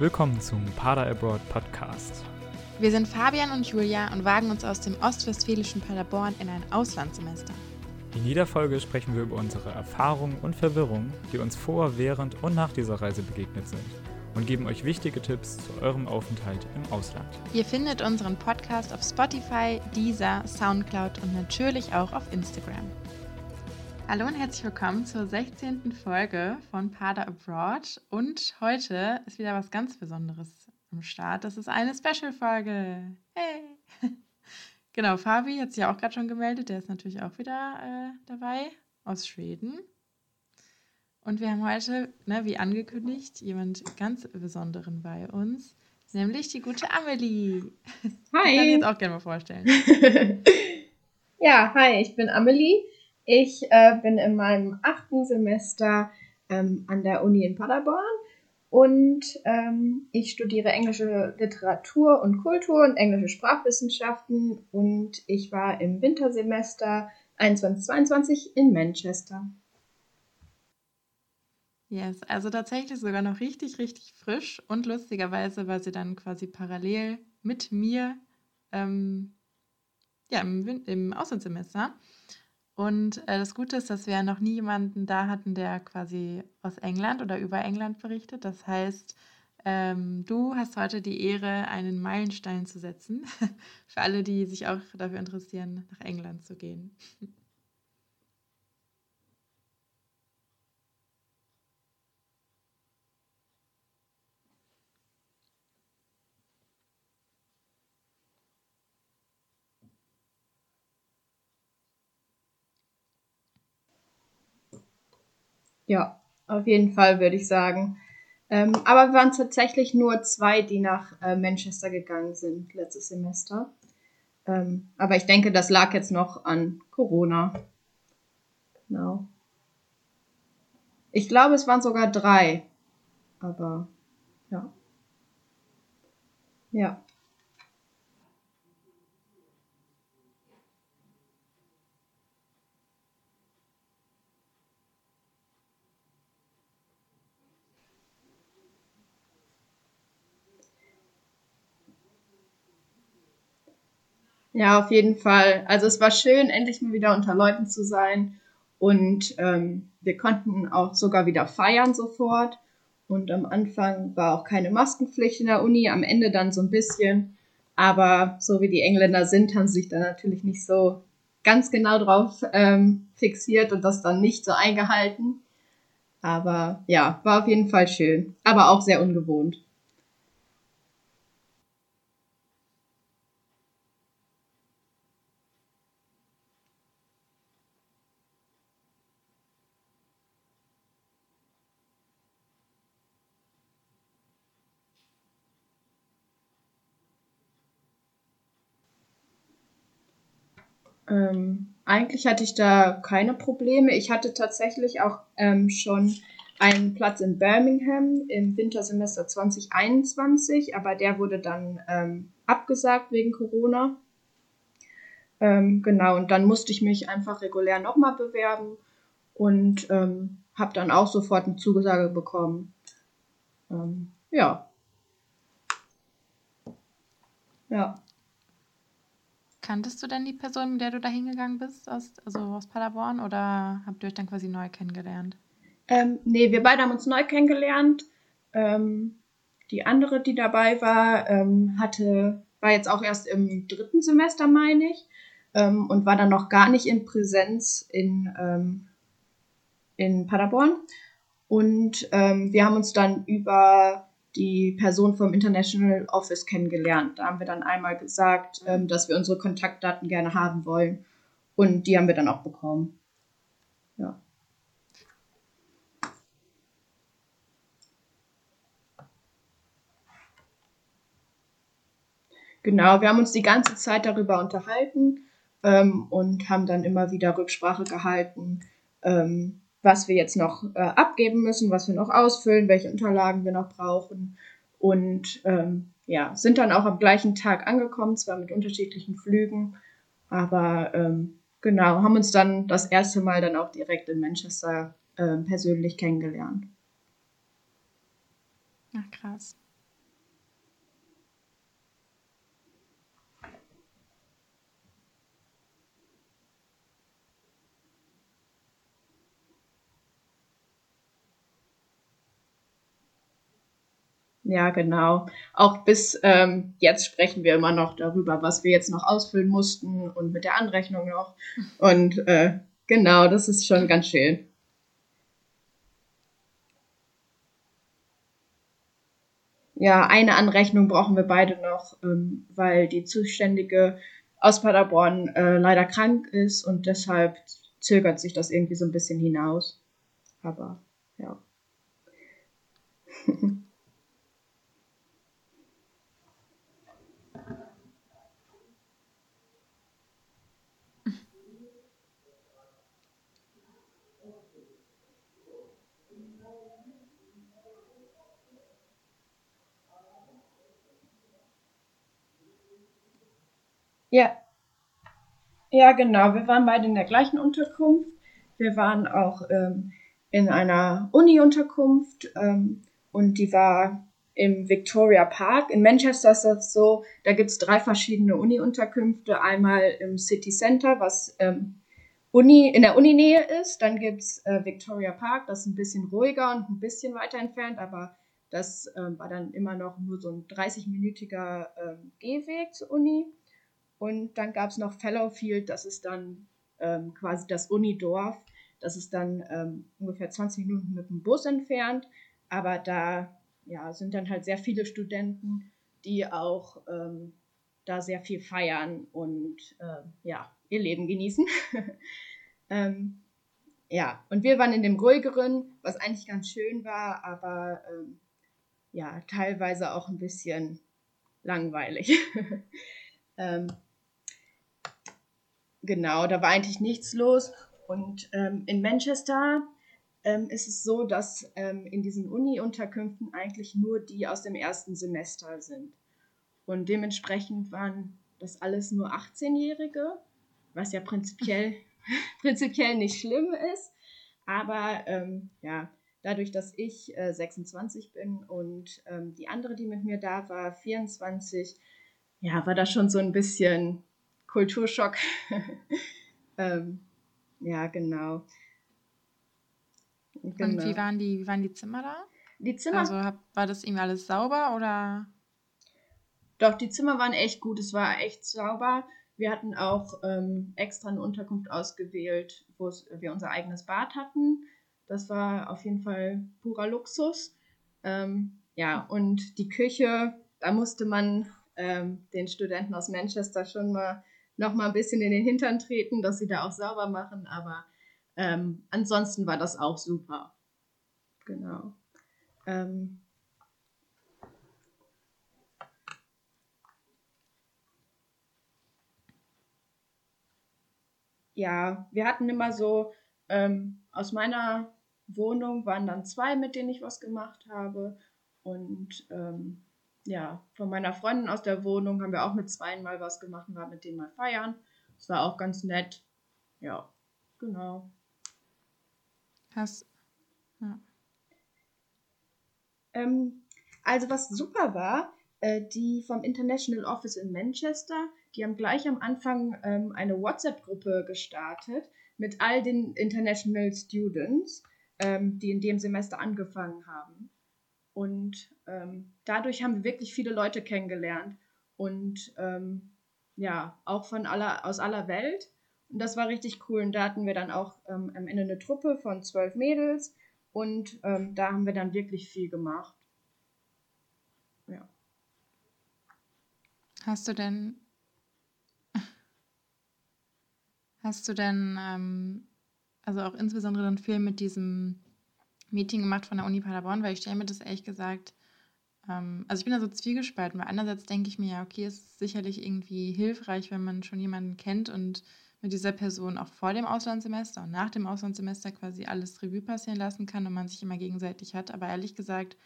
Willkommen zum Pada Abroad Podcast. Wir sind Fabian und Julia und wagen uns aus dem ostwestfälischen Paderborn in ein Auslandssemester. In jeder Folge sprechen wir über unsere Erfahrungen und Verwirrungen, die uns vor, während und nach dieser Reise begegnet sind und geben euch wichtige Tipps zu eurem Aufenthalt im Ausland. Ihr findet unseren Podcast auf Spotify, Deezer, Soundcloud und natürlich auch auf Instagram. Hallo und herzlich willkommen zur 16. Folge von Pada Abroad. Und heute ist wieder was ganz Besonderes am Start. Das ist eine Special-Folge. Hey! Genau, Fabi hat sich auch gerade schon gemeldet. Der ist natürlich auch wieder äh, dabei aus Schweden. Und wir haben heute, ne, wie angekündigt, jemand ganz Besonderen bei uns, nämlich die gute Amelie. Hi. Ich kann jetzt auch gerne mal vorstellen. ja, hi, ich bin Amelie. Ich äh, bin in meinem achten Semester ähm, an der Uni in Paderborn und ähm, ich studiere englische Literatur und Kultur und englische Sprachwissenschaften und ich war im Wintersemester 21-22 in Manchester. Yes, also tatsächlich sogar noch richtig, richtig frisch und lustigerweise war sie dann quasi parallel mit mir ähm, ja, im, im Auslandssemester. Und äh, das Gute ist, dass wir noch nie jemanden da hatten, der quasi aus England oder über England berichtet. Das heißt, ähm, du hast heute die Ehre, einen Meilenstein zu setzen, für alle, die sich auch dafür interessieren, nach England zu gehen. Ja, auf jeden Fall würde ich sagen. Ähm, aber wir waren tatsächlich nur zwei, die nach äh, Manchester gegangen sind letztes Semester. Ähm, aber ich denke, das lag jetzt noch an Corona. Genau. Ich glaube, es waren sogar drei. Aber ja. Ja. Ja, auf jeden Fall. Also es war schön, endlich mal wieder unter Leuten zu sein. Und ähm, wir konnten auch sogar wieder feiern sofort. Und am Anfang war auch keine Maskenpflicht in der Uni, am Ende dann so ein bisschen. Aber so wie die Engländer sind, haben sie sich da natürlich nicht so ganz genau drauf ähm, fixiert und das dann nicht so eingehalten. Aber ja, war auf jeden Fall schön, aber auch sehr ungewohnt. Ähm, eigentlich hatte ich da keine Probleme. Ich hatte tatsächlich auch ähm, schon einen Platz in Birmingham im Wintersemester 2021, aber der wurde dann ähm, abgesagt wegen Corona. Ähm, genau, und dann musste ich mich einfach regulär nochmal bewerben und ähm, habe dann auch sofort eine Zusage bekommen. Ähm, ja. Ja. Kanntest du denn die Person, mit der du da hingegangen bist, aus, also aus Paderborn, oder habt ihr euch dann quasi neu kennengelernt? Ähm, nee, wir beide haben uns neu kennengelernt. Ähm, die andere, die dabei war, ähm, hatte, war jetzt auch erst im dritten Semester, meine ich, ähm, und war dann noch gar nicht in Präsenz in, ähm, in Paderborn. Und ähm, wir haben uns dann über die Person vom International Office kennengelernt. Da haben wir dann einmal gesagt, ähm, dass wir unsere Kontaktdaten gerne haben wollen. Und die haben wir dann auch bekommen. Ja. Genau, wir haben uns die ganze Zeit darüber unterhalten ähm, und haben dann immer wieder Rücksprache gehalten, ähm, was wir jetzt noch äh, abgeben müssen, was wir noch ausfüllen, welche Unterlagen wir noch brauchen. Und ähm, ja, sind dann auch am gleichen Tag angekommen, zwar mit unterschiedlichen Flügen, aber ähm, genau, haben uns dann das erste Mal dann auch direkt in Manchester äh, persönlich kennengelernt. Ach krass. Ja, genau. Auch bis ähm, jetzt sprechen wir immer noch darüber, was wir jetzt noch ausfüllen mussten und mit der Anrechnung noch. Und äh, genau, das ist schon ganz schön. Ja, eine Anrechnung brauchen wir beide noch, ähm, weil die Zuständige aus Paderborn äh, leider krank ist und deshalb zögert sich das irgendwie so ein bisschen hinaus. Aber ja. Ja. Ja, genau. Wir waren beide in der gleichen Unterkunft. Wir waren auch ähm, in einer Uni-Unterkunft ähm, und die war im Victoria Park. In Manchester ist das so, da gibt es drei verschiedene Uni-Unterkünfte. Einmal im City Center, was ähm, Uni, in der Uninähe ist. Dann gibt es äh, Victoria Park, das ist ein bisschen ruhiger und ein bisschen weiter entfernt, aber das äh, war dann immer noch nur so ein 30-minütiger äh, Gehweg zur Uni. Und dann gab es noch Fellowfield, das ist dann ähm, quasi das Unidorf. Das ist dann ähm, ungefähr 20 Minuten mit dem Bus entfernt. Aber da ja, sind dann halt sehr viele Studenten, die auch ähm, da sehr viel feiern und äh, ja, ihr Leben genießen. ähm, ja, und wir waren in dem ruhigeren, was eigentlich ganz schön war, aber ähm, ja, teilweise auch ein bisschen langweilig. ähm, Genau, da war eigentlich nichts los. Und ähm, in Manchester ähm, ist es so, dass ähm, in diesen Uni-Unterkünften eigentlich nur die aus dem ersten Semester sind. Und dementsprechend waren das alles nur 18-Jährige, was ja prinzipiell, prinzipiell nicht schlimm ist. Aber ähm, ja, dadurch, dass ich äh, 26 bin und ähm, die andere, die mit mir da war, 24, ja, war das schon so ein bisschen Kulturschock. ähm, ja, genau. genau. Und wie waren, die, wie waren die Zimmer da? Die Zimmer. Also war das irgendwie alles sauber oder? Doch, die Zimmer waren echt gut. Es war echt sauber. Wir hatten auch ähm, extra eine Unterkunft ausgewählt, wo wir unser eigenes Bad hatten. Das war auf jeden Fall purer Luxus. Ähm, ja, und die Küche, da musste man ähm, den Studenten aus Manchester schon mal noch mal ein bisschen in den Hintern treten, dass sie da auch sauber machen. Aber ähm, ansonsten war das auch super. Genau. Ähm, ja, wir hatten immer so, ähm, aus meiner Wohnung waren dann zwei, mit denen ich was gemacht habe. Und ähm, ja, von meiner Freundin aus der Wohnung haben wir auch mit zwei mal was gemacht und waren mit denen mal feiern. Das war auch ganz nett. Ja, genau. Hast. Ja. Ähm, also, was super war, äh, die vom International Office in Manchester, die haben gleich am Anfang ähm, eine WhatsApp-Gruppe gestartet mit all den International Students, ähm, die in dem Semester angefangen haben. Und ähm, dadurch haben wir wirklich viele Leute kennengelernt und ähm, ja, auch von aller, aus aller Welt. Und das war richtig cool. Und da hatten wir dann auch ähm, am Ende eine Truppe von zwölf Mädels und ähm, da haben wir dann wirklich viel gemacht. Ja. Hast du denn hast du denn ähm, also auch insbesondere dann viel mit diesem Meeting gemacht von der Uni Paderborn, weil ich stelle mir das ehrlich gesagt, ähm, also ich bin da so zwiegespalten, weil einerseits denke ich mir ja, okay, es ist sicherlich irgendwie hilfreich, wenn man schon jemanden kennt und mit dieser Person auch vor dem Auslandssemester und nach dem Auslandssemester quasi alles Revue passieren lassen kann und man sich immer gegenseitig hat. Aber ehrlich gesagt,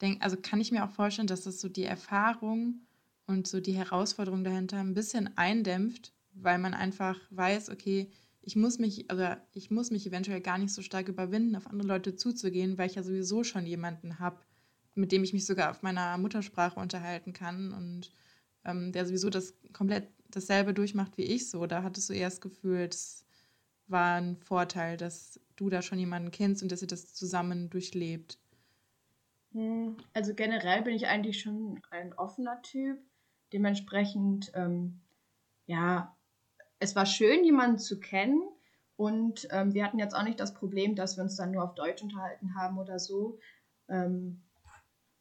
denk, also kann ich mir auch vorstellen, dass das so die Erfahrung und so die Herausforderung dahinter ein bisschen eindämpft, weil man einfach weiß, okay, ich muss mich, also ich muss mich eventuell gar nicht so stark überwinden, auf andere Leute zuzugehen, weil ich ja sowieso schon jemanden habe, mit dem ich mich sogar auf meiner Muttersprache unterhalten kann und ähm, der sowieso das komplett dasselbe durchmacht wie ich so. Da hattest du eher das Gefühl, es war ein Vorteil, dass du da schon jemanden kennst und dass ihr das zusammen durchlebt. Hm, also generell bin ich eigentlich schon ein offener Typ. Dementsprechend, ähm, ja, es war schön, jemanden zu kennen. Und ähm, wir hatten jetzt auch nicht das Problem, dass wir uns dann nur auf Deutsch unterhalten haben oder so. Ähm,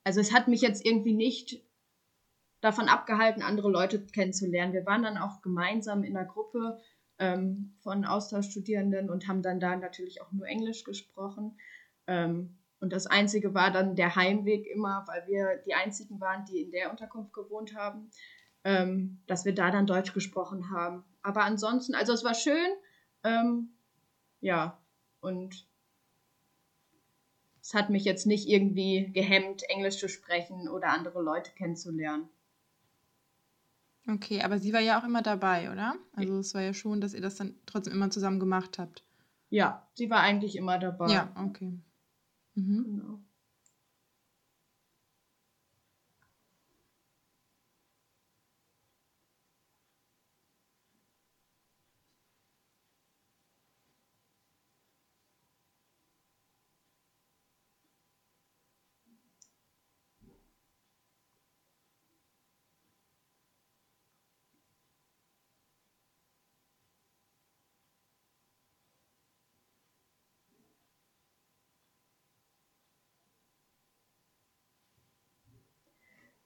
also es hat mich jetzt irgendwie nicht davon abgehalten, andere Leute kennenzulernen. Wir waren dann auch gemeinsam in einer Gruppe ähm, von Austauschstudierenden und haben dann da natürlich auch nur Englisch gesprochen. Ähm, und das Einzige war dann der Heimweg immer, weil wir die Einzigen waren, die in der Unterkunft gewohnt haben, ähm, dass wir da dann Deutsch gesprochen haben. Aber ansonsten, also es war schön, ähm, ja, und es hat mich jetzt nicht irgendwie gehemmt, Englisch zu sprechen oder andere Leute kennenzulernen. Okay, aber sie war ja auch immer dabei, oder? Also es war ja schon, dass ihr das dann trotzdem immer zusammen gemacht habt. Ja, sie war eigentlich immer dabei. Ja, okay. Mhm. Genau.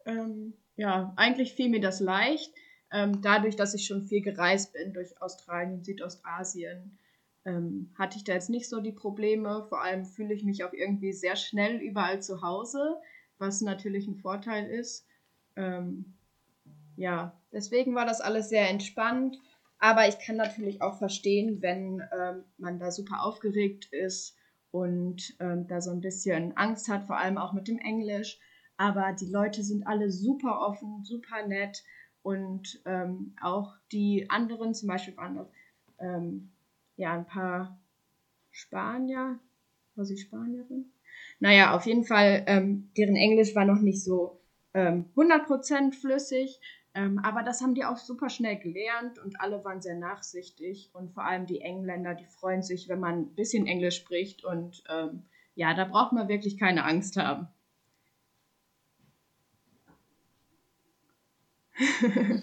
Ähm, ja, eigentlich fiel mir das leicht. Ähm, dadurch, dass ich schon viel gereist bin durch Australien, Südostasien, ähm, hatte ich da jetzt nicht so die Probleme. Vor allem fühle ich mich auch irgendwie sehr schnell überall zu Hause, was natürlich ein Vorteil ist. Ähm, ja, deswegen war das alles sehr entspannt. Aber ich kann natürlich auch verstehen, wenn ähm, man da super aufgeregt ist und ähm, da so ein bisschen Angst hat, vor allem auch mit dem Englisch aber die Leute sind alle super offen, super nett und ähm, auch die anderen, zum Beispiel waren das ähm, ja ein paar Spanier, war sie Spanierin? Naja, auf jeden Fall, ähm, deren Englisch war noch nicht so ähm, 100% flüssig, ähm, aber das haben die auch super schnell gelernt und alle waren sehr nachsichtig und vor allem die Engländer, die freuen sich, wenn man ein bisschen Englisch spricht und ähm, ja, da braucht man wirklich keine Angst haben.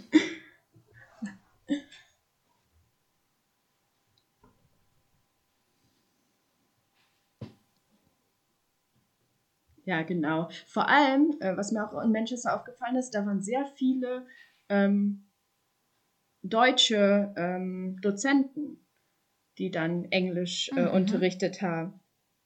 ja, genau. Vor allem, äh, was mir auch in Manchester aufgefallen ist, da waren sehr viele ähm, deutsche ähm, Dozenten, die dann Englisch äh, mhm. unterrichtet haben.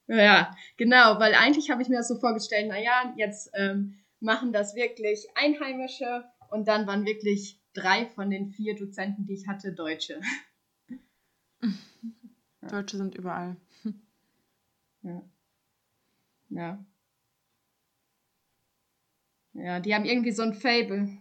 Ja, genau, weil eigentlich habe ich mir das so vorgestellt, naja, jetzt ähm, machen das wirklich Einheimische und dann waren wirklich drei von den vier Dozenten, die ich hatte, Deutsche. Deutsche sind überall. Ja. Ja. Ja, die haben irgendwie so ein Fable.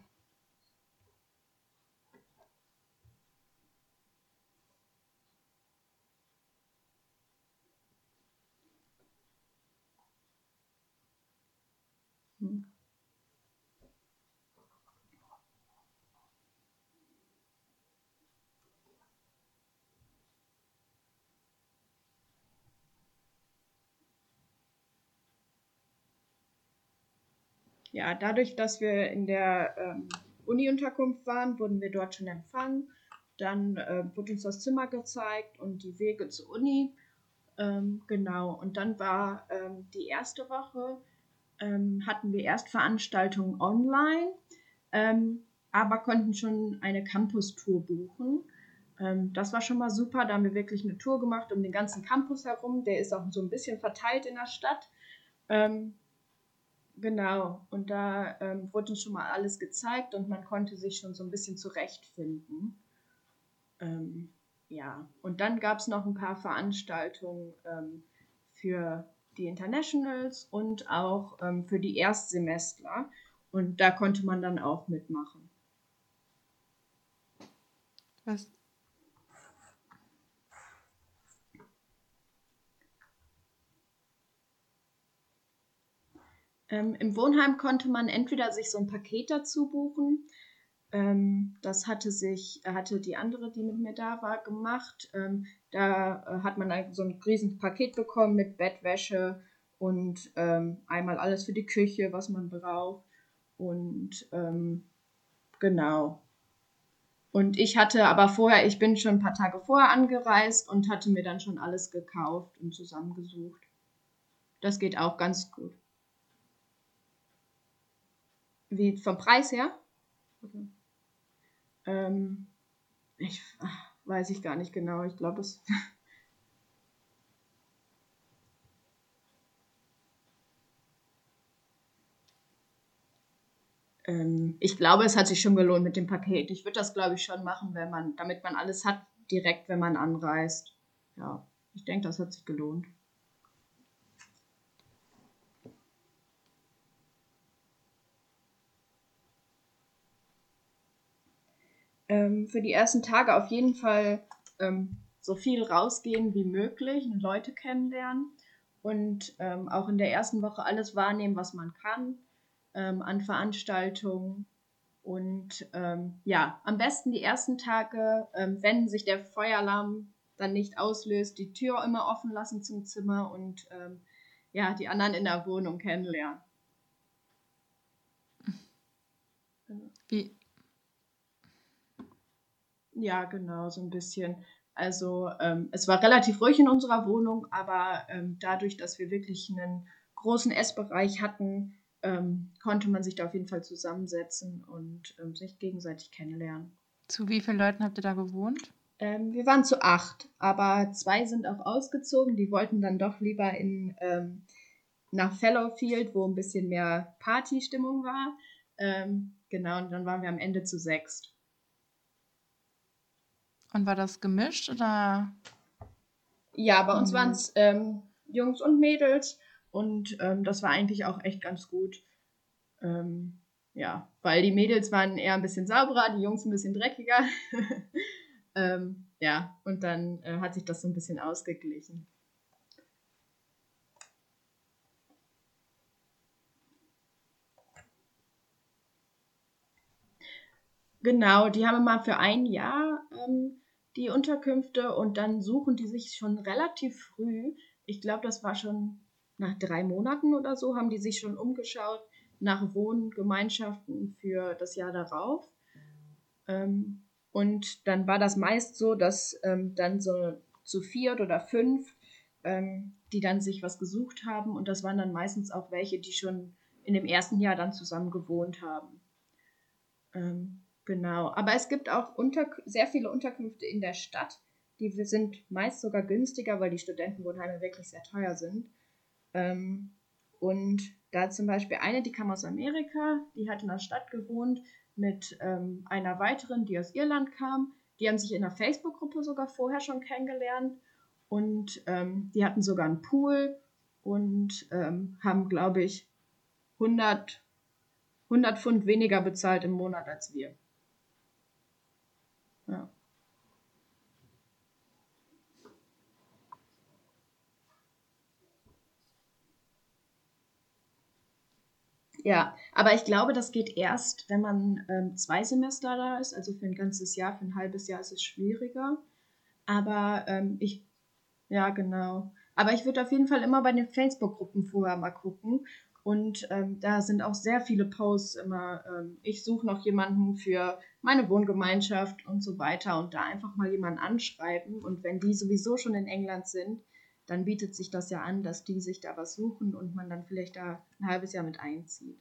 Ja, dadurch, dass wir in der ähm, Uni-Unterkunft waren, wurden wir dort schon empfangen. Dann äh, wurde uns das Zimmer gezeigt und die Wege zur Uni. Ähm, genau, und dann war ähm, die erste Woche, ähm, hatten wir erst Veranstaltungen online, ähm, aber konnten schon eine Campus-Tour buchen. Ähm, das war schon mal super, da haben wir wirklich eine Tour gemacht um den ganzen Campus herum. Der ist auch so ein bisschen verteilt in der Stadt. Genau, und da ähm, wurde schon mal alles gezeigt und man konnte sich schon so ein bisschen zurechtfinden. Ähm, ja, und dann gab es noch ein paar Veranstaltungen ähm, für die Internationals und auch ähm, für die Erstsemestler. Und da konnte man dann auch mitmachen. Was, Ähm, Im Wohnheim konnte man entweder sich so ein Paket dazu buchen. Ähm, das hatte sich, hatte die andere, die mit mir da war, gemacht. Ähm, da äh, hat man so ein riesen Paket bekommen mit Bettwäsche und ähm, einmal alles für die Küche, was man braucht. Und ähm, genau. Und ich hatte aber vorher, ich bin schon ein paar Tage vorher angereist und hatte mir dann schon alles gekauft und zusammengesucht. Das geht auch ganz gut. Wie vom Preis her? Ähm, ich ach, weiß ich gar nicht genau. Ich glaube, es. ähm, ich glaube, es hat sich schon gelohnt mit dem Paket. Ich würde das, glaube ich, schon machen, wenn man, damit man alles hat, direkt, wenn man anreist. Ja, ich denke, das hat sich gelohnt. Ähm, für die ersten Tage auf jeden Fall ähm, so viel rausgehen wie möglich und Leute kennenlernen und ähm, auch in der ersten Woche alles wahrnehmen, was man kann ähm, an Veranstaltungen. Und ähm, ja, am besten die ersten Tage, ähm, wenn sich der Feueralarm dann nicht auslöst, die Tür immer offen lassen zum Zimmer und ja, die anderen in der Wohnung kennenlernen. Wie? Ja, genau, so ein bisschen. Also ähm, es war relativ ruhig in unserer Wohnung, aber ähm, dadurch, dass wir wirklich einen großen Essbereich hatten, ähm, konnte man sich da auf jeden Fall zusammensetzen und ähm, sich gegenseitig kennenlernen. Zu wie vielen Leuten habt ihr da gewohnt? Ähm, wir waren zu acht, aber zwei sind auch ausgezogen. Die wollten dann doch lieber in, ähm, nach Fellowfield, wo ein bisschen mehr Partystimmung war. Genau, und dann waren wir am Ende zu sechst. Und war das gemischt oder? Ja, bei uns mhm. waren es ähm, Jungs und Mädels und ähm, das war eigentlich auch echt ganz gut. Ähm, ja, weil die Mädels waren eher ein bisschen sauberer, die Jungs ein bisschen dreckiger. ähm, ja, und dann äh, hat sich das so ein bisschen ausgeglichen. Genau, die haben immer für ein Jahr ähm, die Unterkünfte und dann suchen die sich schon relativ früh. Ich glaube, das war schon nach drei Monaten oder so haben die sich schon umgeschaut nach Wohngemeinschaften für das Jahr darauf. Ähm, und dann war das meist so, dass ähm, dann so zu viert oder fünf, ähm, die dann sich was gesucht haben. Und das waren dann meistens auch welche, die schon in dem ersten Jahr dann zusammen gewohnt haben. Genau. Aber es gibt auch unter sehr viele Unterkünfte in der Stadt. Die sind meist sogar günstiger, weil die Studentenwohnheime wirklich sehr teuer sind. Ähm, und da zum Beispiel eine, die kam aus Amerika, die hat in der Stadt gewohnt mit ähm, einer weiteren, die aus Irland kam. Die haben sich in einer Facebook-Gruppe sogar vorher schon kennengelernt und ähm, die hatten sogar einen Pool und ähm, haben, glaube ich, 100, 100 Pfund weniger bezahlt im Monat als wir. Ja. Ja, aber ich glaube, das geht erst, wenn man ähm, zwei Semester da ist, also für ein ganzes Jahr, für ein halbes Jahr ist es schwieriger. Aber ähm, ich, ja, genau. Aber ich würde auf jeden Fall immer bei den Facebook-Gruppen vorher mal gucken. Und ähm, da sind auch sehr viele Posts immer, ähm, ich suche noch jemanden für meine Wohngemeinschaft und so weiter und da einfach mal jemanden anschreiben. Und wenn die sowieso schon in England sind, dann bietet sich das ja an, dass die sich da was suchen und man dann vielleicht da ein halbes Jahr mit einzieht.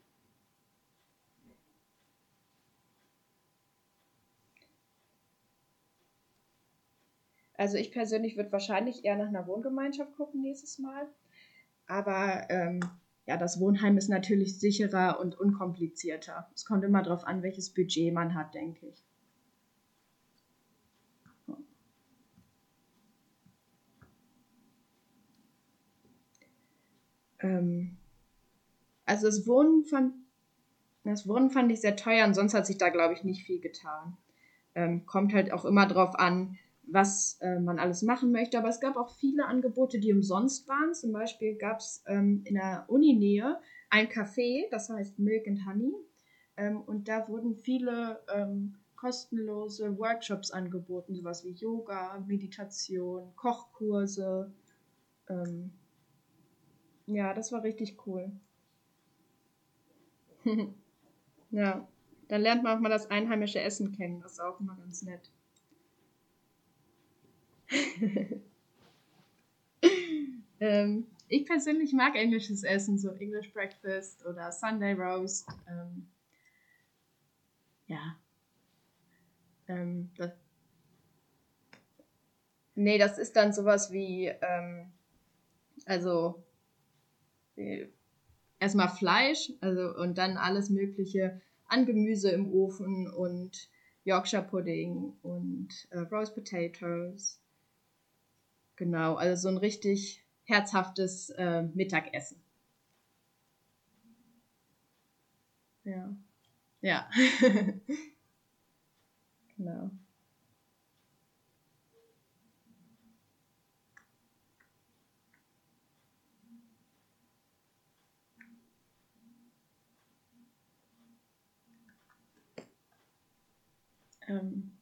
Also ich persönlich würde wahrscheinlich eher nach einer Wohngemeinschaft gucken nächstes Mal. Aber ähm, ja, das Wohnheim ist natürlich sicherer und unkomplizierter. Es kommt immer darauf an, welches Budget man hat, denke ich. Ähm, also das Wohnen fand, das Wohnen fand ich sehr teuer und sonst hat sich da, glaube ich, nicht viel getan. Ähm, kommt halt auch immer drauf an, was äh, man alles machen möchte. Aber es gab auch viele Angebote, die umsonst waren. Zum Beispiel gab es ähm, in der Uninähe ein Café, das heißt Milk and Honey. Ähm, und da wurden viele ähm, kostenlose Workshops angeboten, sowas wie Yoga, Meditation, Kochkurse. Ähm, Ja, das war richtig cool. ja, dann lernt man auch mal das einheimische Essen kennen. Das ist auch immer ganz nett. ähm, ich persönlich mag englisches Essen, so English Breakfast oder Sunday Roast. Ähm, ja. Ähm, das, nee, das ist dann sowas wie, ähm, also äh, erstmal Fleisch, also und dann alles Mögliche an Gemüse im Ofen und Yorkshire Pudding und äh, Roast Potatoes. Genau, also so ein richtig herzhaftes äh, Mittagessen. Ja. Ja. genau. Ähm,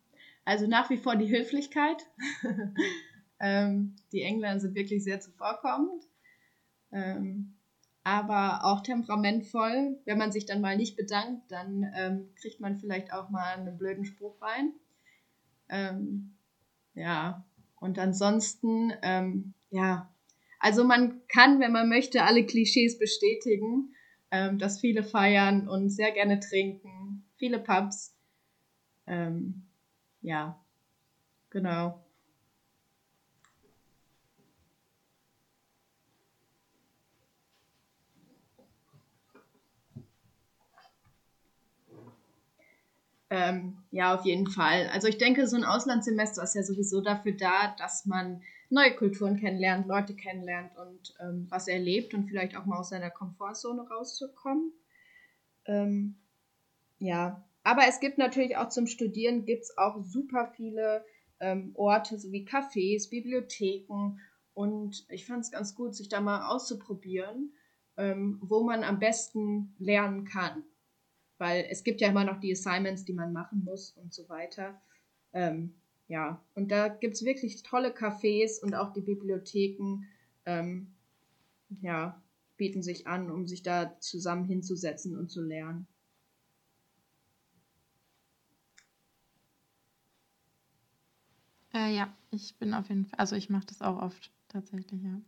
also nach wie vor die Höflichkeit. ähm, die Engländer sind wirklich sehr zuvorkommend. Ähm, aber auch temperamentvoll. Wenn man sich dann mal nicht bedankt, dann ähm, kriegt man vielleicht auch mal einen blöden Spruch rein. Ähm, ja, und ansonsten, ähm, ja, also man kann, wenn man möchte, alle Klischees bestätigen, ähm, dass viele feiern und sehr gerne trinken, viele Pubs. Ja, genau. Ähm, ja, auf jeden Fall. Also ich denke, so ein Auslandssemester ist ja sowieso dafür da, dass man neue Kulturen kennenlernt, Leute kennenlernt und ähm, was erlebt und vielleicht auch mal aus seiner Komfortzone rauszukommen. Ähm, ja, aber es gibt natürlich auch zum Studieren gibt es auch super viele ähm, Orte, so wie Cafés, Bibliotheken und ich fand es ganz gut, sich da mal auszuprobieren, ähm, wo man am besten lernen kann weil es gibt ja immer noch die Assignments, die man machen muss und so weiter. Ähm, ja, und da gibt es wirklich tolle Cafés und auch die Bibliotheken, ähm, ja, bieten sich an, um sich da zusammen hinzusetzen und zu lernen. Äh, ja, ich bin auf jeden Fall, also ich mache das auch oft tatsächlich, ja.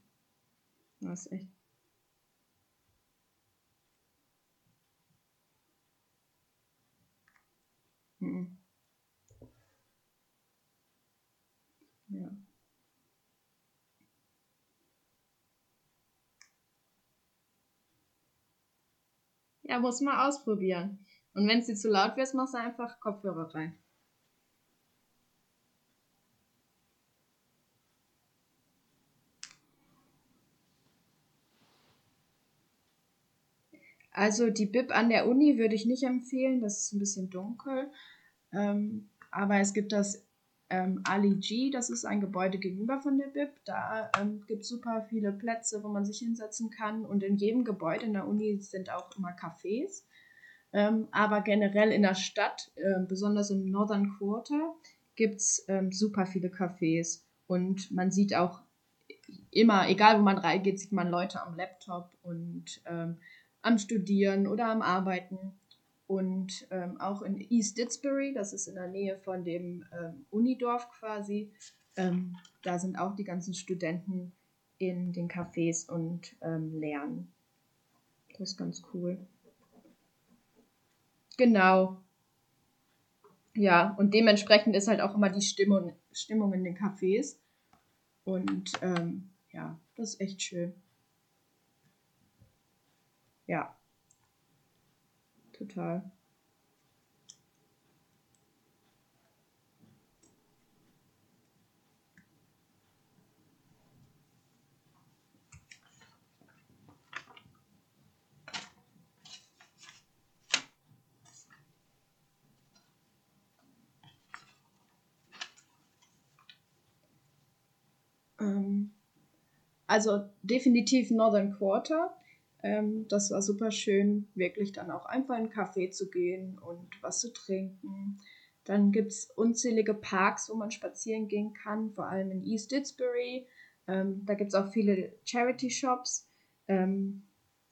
Das ist echt Mhm. Ja. Ja, muss man ausprobieren. Und wenn es dir zu laut wird, machst du einfach Kopfhörer rein. Also die Bib an der Uni würde ich nicht empfehlen, das ist ein bisschen dunkel. Ähm, aber es gibt das ähm, Ali G, das ist ein Gebäude gegenüber von der Bib. Da ähm, gibt es super viele Plätze, wo man sich hinsetzen kann. Und in jedem Gebäude in der Uni sind auch immer Cafés. Ähm, aber generell in der Stadt, äh, besonders im Northern Quarter, gibt es ähm, super viele Cafés. Und man sieht auch immer, egal wo man reingeht, sieht man Leute am Laptop und ähm, am Studieren oder am Arbeiten. Und ähm, auch in East Didsbury, das ist in der Nähe von dem ähm, Unidorf quasi, ähm, da sind auch die ganzen Studenten in den Cafés und ähm, lernen. Das ist ganz cool. Genau. Ja, und dementsprechend ist halt auch immer die Stimmung, Stimmung in den Cafés. Und ähm, ja, das ist echt schön. Ja. Total. Ähm, also definitiv Northern Quarter. Ähm, das war super schön, wirklich dann auch einfach in einen Café zu gehen und was zu trinken. Dann gibt es unzählige Parks, wo man spazieren gehen kann, vor allem in East Didsbury. Ähm, da gibt es auch viele Charity-Shops. ähm,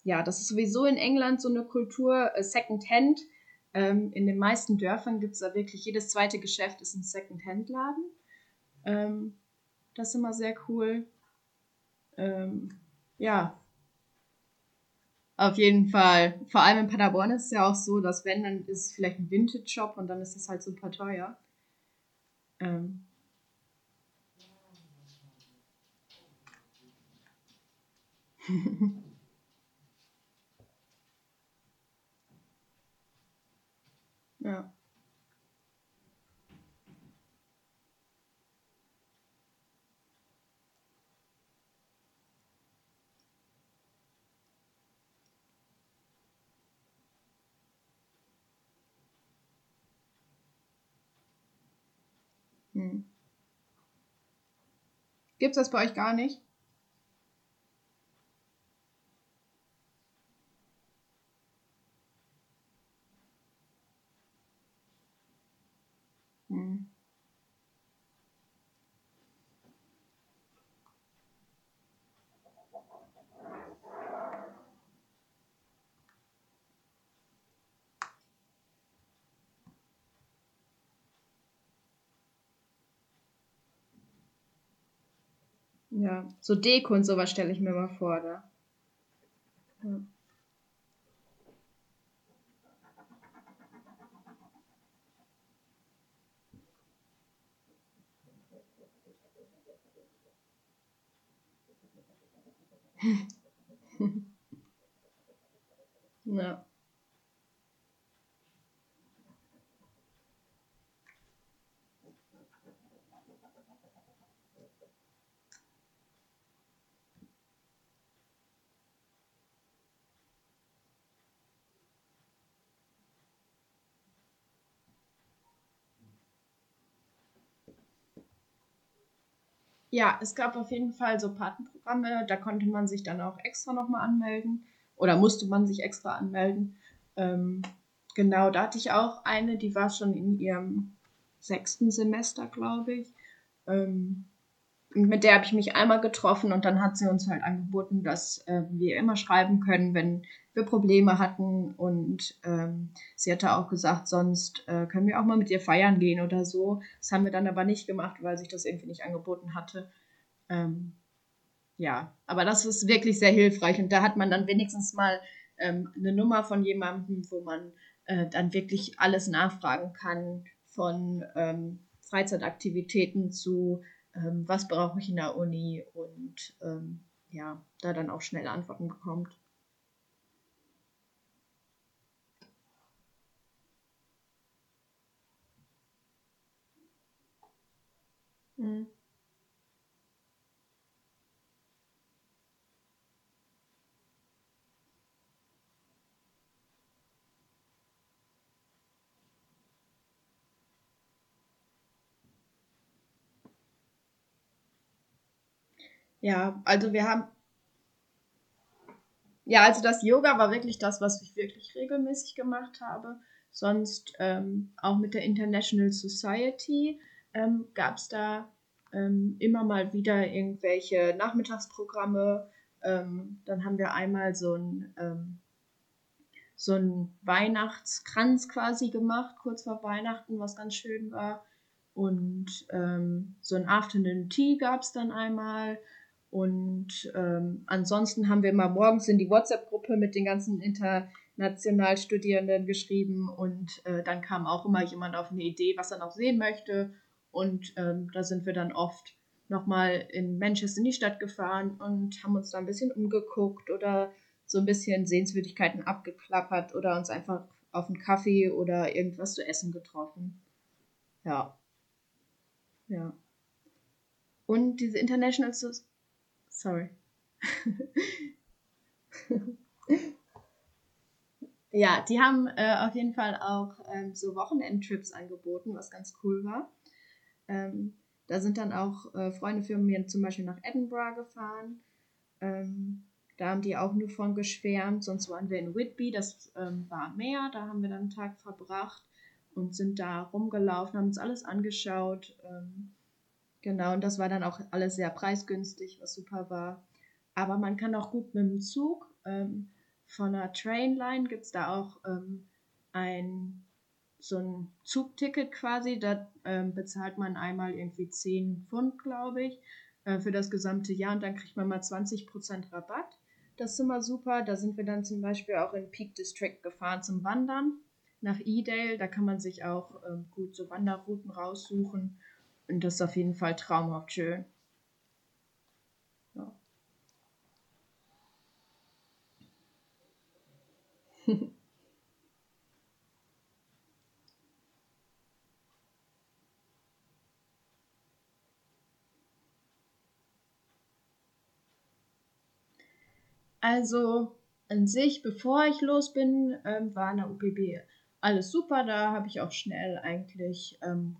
ja, das ist sowieso in England so eine Kultur, äh, Secondhand. Ähm, in den meisten Dörfern gibt es da wirklich, jedes zweite Geschäft ist ein Secondhand-Laden. Ähm, das ist immer sehr cool. Ähm, ja, auf jeden Fall. Vor allem in Paderborn ist es ja auch so, dass wenn, dann ist es vielleicht ein Vintage-Shop und dann ist es halt super teuer. Ähm. ja. Gibt es das bei euch gar nicht? Ja, so Deko und sowas stelle ich mir mal vor, da. Ja. ja. Ja, es gab auf jeden Fall so Patenprogramme, da konnte man sich dann auch extra nochmal anmelden oder musste man sich extra anmelden. Ähm, genau, da hatte ich auch eine, die war schon in ihrem sechsten Semester, glaube ich. Ähm, mit der habe ich mich einmal getroffen und dann hat sie uns halt angeboten, dass äh, wir immer schreiben können, wenn wir Probleme hatten. Und ähm, sie hatte auch gesagt, sonst äh, können wir auch mal mit ihr feiern gehen oder so. Das haben wir dann aber nicht gemacht, weil sich das irgendwie nicht angeboten hatte. Ähm, ja, aber das ist wirklich sehr hilfreich und da hat man dann wenigstens mal ähm, eine Nummer von jemandem, wo man äh, dann wirklich alles nachfragen kann, von ähm, Freizeitaktivitäten zu ähm, was brauche ich in der Uni und ähm, ja, da dann auch schnell Antworten bekommt. Mhm. Ja, also wir haben. Ja, also das Yoga war wirklich das, was ich wirklich regelmäßig gemacht habe. Sonst ähm, auch mit der International Society ähm, gab es da ähm, immer mal wieder irgendwelche Nachmittagsprogramme. Ähm, dann haben wir einmal so ein, ähm, so ein Weihnachtskranz quasi gemacht, kurz vor Weihnachten, was ganz schön war. Und ähm, so ein Afternoon Tea gab es dann einmal. Und ähm, ansonsten haben wir immer morgens in die WhatsApp-Gruppe mit den ganzen international Studierenden geschrieben und äh, dann kam auch immer jemand auf eine Idee, was er noch sehen möchte. Und ähm, da sind wir dann oft nochmal in Manchester in die Stadt gefahren und haben uns da ein bisschen umgeguckt oder so ein bisschen Sehenswürdigkeiten abgeklappert oder uns einfach auf einen Kaffee oder irgendwas zu essen getroffen. Ja. Ja. Und diese International Sorry. ja, die haben äh, auf jeden Fall auch ähm, so Wochenendtrips angeboten, was ganz cool war. Ähm, da sind dann auch äh, Freunde von mir zum Beispiel nach Edinburgh gefahren. Ähm, da haben die auch nur von geschwärmt. Sonst waren wir in Whitby, das ähm, war am Meer. Da haben wir dann einen Tag verbracht und sind da rumgelaufen, haben uns alles angeschaut. Ähm, Genau, und das war dann auch alles sehr preisgünstig, was super war. aber man kann auch gut mit dem Zug. Ähm, von der Trainline gibt es da auch ähm, ein so ein Zugticket quasi. Da ähm, bezahlt man einmal irgendwie 10 Pfund, glaube ich, äh, für das gesamte Jahr und dann kriegt man mal 20% Rabatt. Das ist immer super. Da sind wir dann zum Beispiel auch in Peak District gefahren zum Wandern nach Edale. Da kann man sich auch ähm, gut so Wanderrouten raussuchen. Und das ist auf jeden Fall traumhaft schön. Ja. Also an sich, bevor ich los bin, ähm, war in der UPB alles super. Da habe ich auch schnell eigentlich ähm,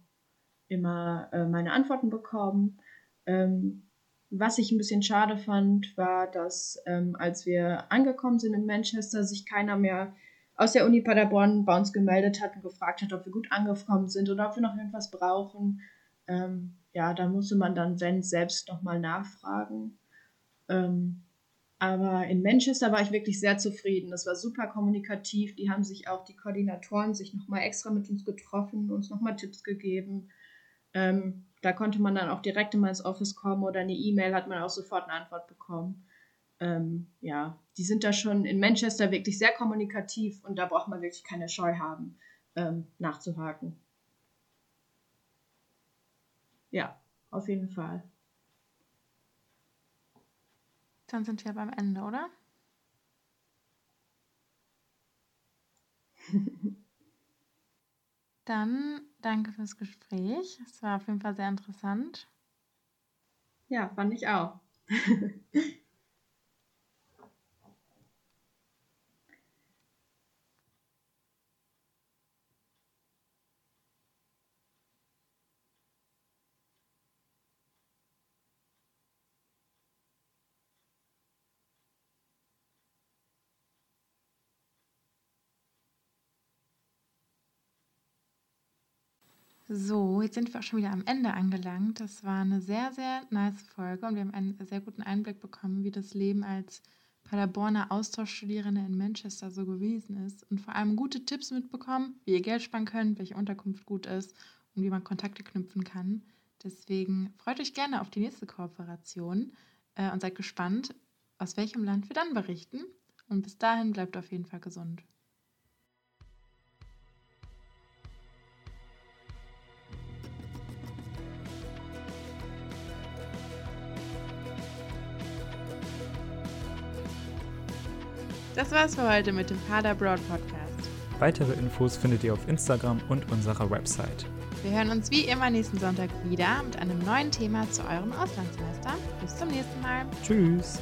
immer äh, meine Antworten bekommen. Ähm, was ich ein bisschen schade fand, war, dass ähm, als wir angekommen sind in Manchester, sich keiner mehr aus der Uni Paderborn bei uns gemeldet hat und gefragt hat, ob wir gut angekommen sind oder ob wir noch irgendwas brauchen. Ähm, ja, da musste man dann, wenn, selbst nochmal nachfragen. Ähm, aber in Manchester war ich wirklich sehr zufrieden. Das war super kommunikativ. Die haben sich auch, die Koordinatoren, sich nochmal extra mit uns getroffen, uns nochmal Tipps gegeben. Ähm, da konnte man dann auch direkt immer ins Office kommen oder eine E-Mail hat man auch sofort eine Antwort bekommen. Ähm, ja, die sind da schon in Manchester wirklich sehr kommunikativ und da braucht man wirklich keine Scheu haben, ähm, nachzuhaken. Ja, auf jeden Fall. Dann sind wir beim Ende, oder? Dann danke fürs Gespräch. Es war auf jeden Fall sehr interessant. Ja, fand ich auch. So, jetzt sind wir auch schon wieder am Ende angelangt. Das war eine sehr, sehr nice Folge und wir haben einen sehr guten Einblick bekommen, wie das Leben als Paderborner Austauschstudierende in Manchester so gewesen ist und vor allem gute Tipps mitbekommen, wie ihr Geld sparen könnt, welche Unterkunft gut ist und wie man Kontakte knüpfen kann. Deswegen freut euch gerne auf die nächste Kooperation äh, und seid gespannt, aus welchem Land wir dann berichten. Und bis dahin bleibt auf jeden Fall gesund. Das war's für heute mit dem Pader Broad Podcast. Weitere Infos findet ihr auf Instagram und unserer Website. Wir hören uns wie immer nächsten Sonntag wieder mit einem neuen Thema zu eurem Auslandssemester. Bis zum nächsten Mal. Tschüss.